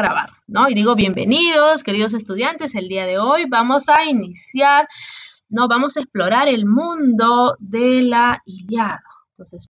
grabar, ¿no? Y digo bienvenidos, queridos estudiantes, el día de hoy vamos a iniciar, ¿no? Vamos a explorar el mundo de la Iliada. Entonces...